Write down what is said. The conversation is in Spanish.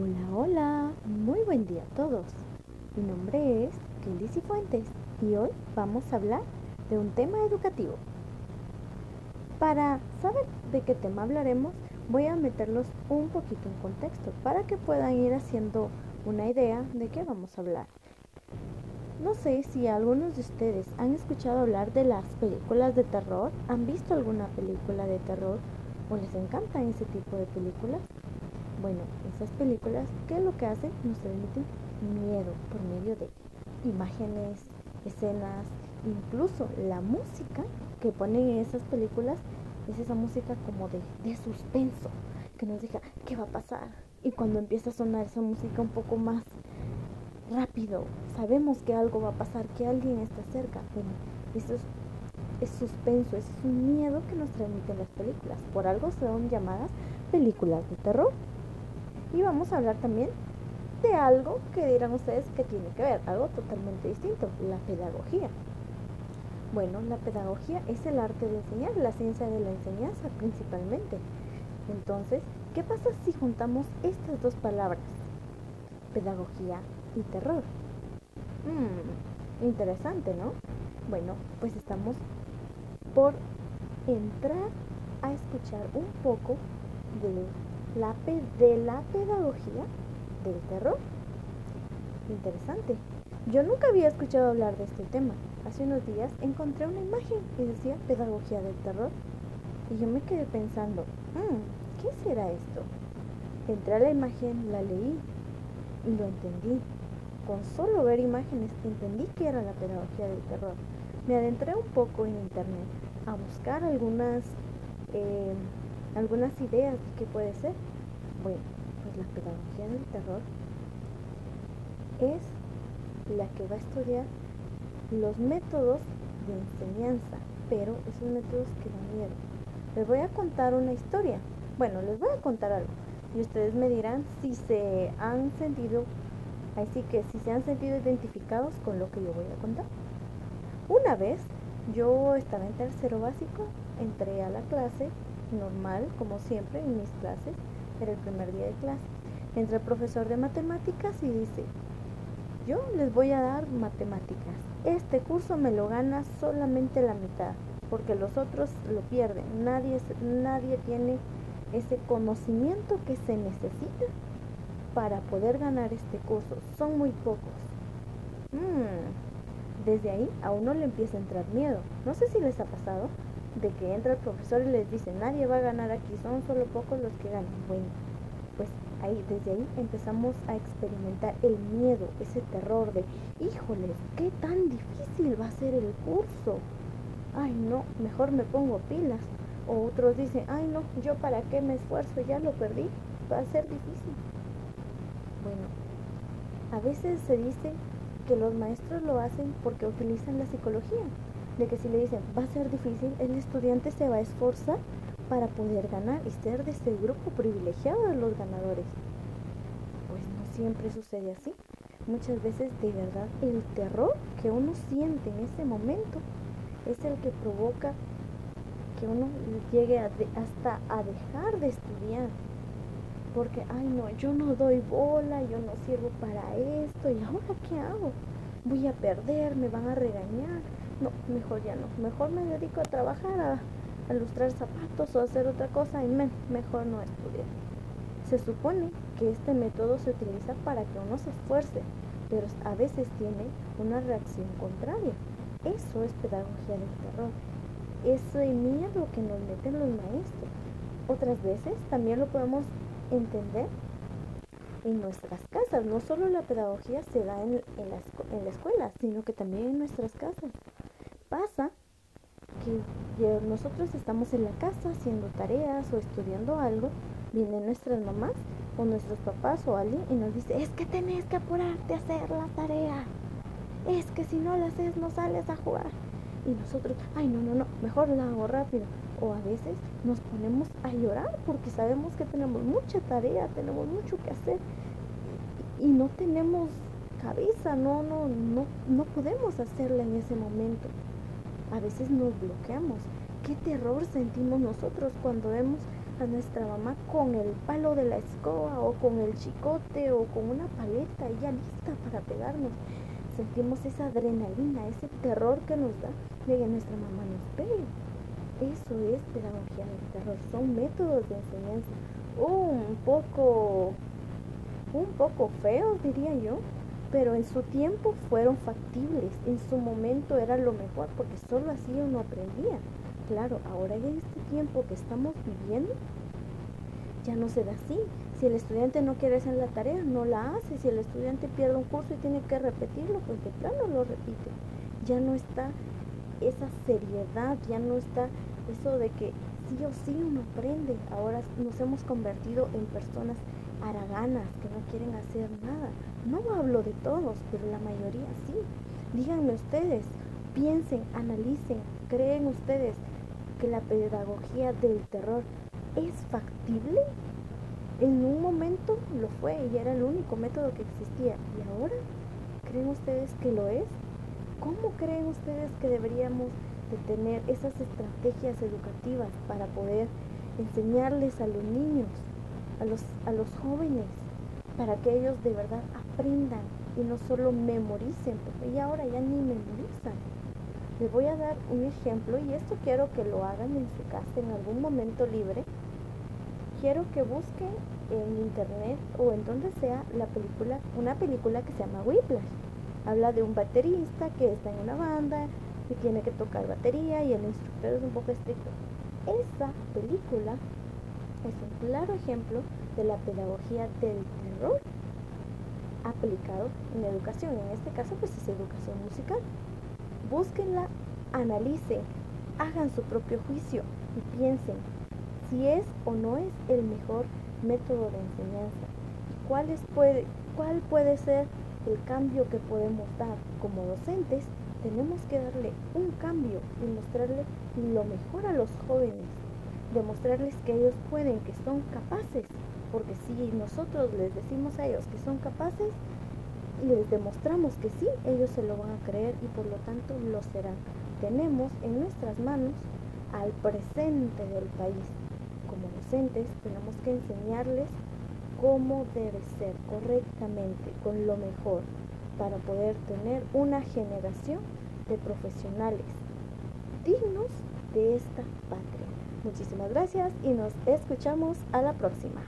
Hola, hola, muy buen día a todos. Mi nombre es Kelly Fuentes y hoy vamos a hablar de un tema educativo. Para saber de qué tema hablaremos, voy a meterlos un poquito en contexto para que puedan ir haciendo una idea de qué vamos a hablar. No sé si algunos de ustedes han escuchado hablar de las películas de terror, han visto alguna película de terror o les encantan ese tipo de películas. Bueno, esas películas, ¿qué es lo que hacen? Nos transmiten miedo por medio de imágenes, escenas, incluso la música que ponen en esas películas es esa música como de, de suspenso, que nos diga qué va a pasar. Y cuando empieza a sonar esa música un poco más rápido, sabemos que algo va a pasar, que alguien está cerca. Bueno, eso es, es suspenso, es un miedo que nos transmiten las películas. Por algo son llamadas películas de terror. Y vamos a hablar también de algo que dirán ustedes que tiene que ver, algo totalmente distinto, la pedagogía. Bueno, la pedagogía es el arte de enseñar, la ciencia de la enseñanza principalmente. Entonces, ¿qué pasa si juntamos estas dos palabras? Pedagogía y terror. Mmm, interesante, ¿no? Bueno, pues estamos por entrar a escuchar un poco de la, de la pedagogía del terror. Interesante. Yo nunca había escuchado hablar de este tema. Hace unos días encontré una imagen que decía pedagogía del terror y yo me quedé pensando, mmm, ¿qué será esto? Entré a la imagen, la leí y lo entendí. Con solo ver imágenes entendí que era la pedagogía del terror. Me adentré un poco en internet a buscar algunas eh, algunas ideas de qué puede ser. Bueno, pues la pedagogía del terror es la que va a estudiar los métodos de enseñanza, pero esos métodos que dan miedo. Les voy a contar una historia. Bueno, les voy a contar algo. Y ustedes me dirán si se han sentido, así que si se han sentido identificados con lo que yo voy a contar. Una vez yo estaba en tercero básico, entré a la clase normal, como siempre, en mis clases. Era el primer día de clase. Entra el profesor de matemáticas y dice, yo les voy a dar matemáticas. Este curso me lo gana solamente la mitad, porque los otros lo pierden. Nadie, nadie tiene ese conocimiento que se necesita para poder ganar este curso. Son muy pocos. Mm, desde ahí a uno le empieza a entrar miedo. No sé si les ha pasado, de que entra el profesor y les dice, nadie va a ganar aquí, son solo pocos los que ganan. Bueno, pues ahí, desde ahí empezamos a experimentar el miedo, ese terror de, híjoles, qué tan difícil va a ser el curso. Ay, no, mejor me pongo pilas. O otros dicen, ay, no, yo para qué me esfuerzo, ya lo perdí, va a ser difícil. Bueno, a veces se dice que los maestros lo hacen porque utilizan la psicología de que si le dicen va a ser difícil, el estudiante se va a esforzar para poder ganar y ser de ese grupo privilegiado de los ganadores. Pues no siempre sucede así. Muchas veces de verdad el terror que uno siente en ese momento es el que provoca que uno llegue hasta a dejar de estudiar. Porque, ay no, yo no doy bola, yo no sirvo para esto, ¿y ahora qué hago? Voy a perder, me van a regañar no, mejor ya no, mejor me dedico a trabajar, a, a lustrar zapatos o a hacer otra cosa y mejor no estudiar. Se supone que este método se utiliza para que uno se esfuerce, pero a veces tiene una reacción contraria. Eso es pedagogía del terror. Ese miedo que nos meten los maestros. Otras veces también lo podemos entender en nuestras casas. No solo la pedagogía se da en, la, en la escuela, sino que también en nuestras casas pasa que nosotros estamos en la casa haciendo tareas o estudiando algo, vienen nuestras mamás o nuestros papás o alguien y nos dice, es que tenés que apurarte a hacer la tarea, es que si no la haces no sales a jugar. Y nosotros, ay, no, no, no, mejor la hago rápido. O a veces nos ponemos a llorar porque sabemos que tenemos mucha tarea, tenemos mucho que hacer y no tenemos cabeza, no, no, no, no podemos hacerla en ese momento a veces nos bloqueamos. ¿Qué terror sentimos nosotros cuando vemos a nuestra mamá con el palo de la escoba o con el chicote o con una paleta ya lista para pegarnos. Sentimos esa adrenalina, ese terror que nos da de que nuestra mamá nos pegue. Eso es pedagogía del terror, son métodos de enseñanza un poco un poco feos diría yo, pero en su tiempo fueron factibles, en su momento era lo mejor porque solo así uno aprendía. Claro, ahora en este tiempo que estamos viviendo, ya no se da así. Si el estudiante no quiere hacer la tarea, no la hace. Si el estudiante pierde un curso y tiene que repetirlo, pues de plano lo repite. Ya no está esa seriedad, ya no está eso de que sí o sí uno aprende. Ahora nos hemos convertido en personas haraganas que no quieren hacer nada. No hablo de todos, pero la mayoría sí. Díganme ustedes, piensen, analicen, creen ustedes que la pedagogía del terror es factible? En un momento lo fue y era el único método que existía. ¿Y ahora? ¿Creen ustedes que lo es? ¿Cómo creen ustedes que deberíamos de tener esas estrategias educativas para poder enseñarles a los niños, a los, a los jóvenes, para que ellos de verdad aprendan y no solo memoricen, porque ya ahora ya ni memorizan. Les voy a dar un ejemplo y esto quiero que lo hagan en su casa en algún momento libre. Quiero que busquen en internet o en donde sea la película, una película que se llama Whiplash. Habla de un baterista que está en una banda y tiene que tocar batería y el instructor es un poco estricto. Esa película es un claro ejemplo de la pedagogía del terror aplicado en educación. En este caso, pues es educación musical. Búsquenla, analicen, hagan su propio juicio y piensen si es o no es el mejor método de enseñanza cuál, puede, cuál puede ser el cambio que podemos dar como docentes. Tenemos que darle un cambio y mostrarle lo mejor a los jóvenes, demostrarles que ellos pueden, que son capaces, porque si nosotros les decimos a ellos que son capaces, y les demostramos que sí, ellos se lo van a creer y por lo tanto lo serán. Tenemos en nuestras manos al presente del país. Tenemos que enseñarles cómo debe ser correctamente, con lo mejor, para poder tener una generación de profesionales dignos de esta patria. Muchísimas gracias y nos escuchamos a la próxima.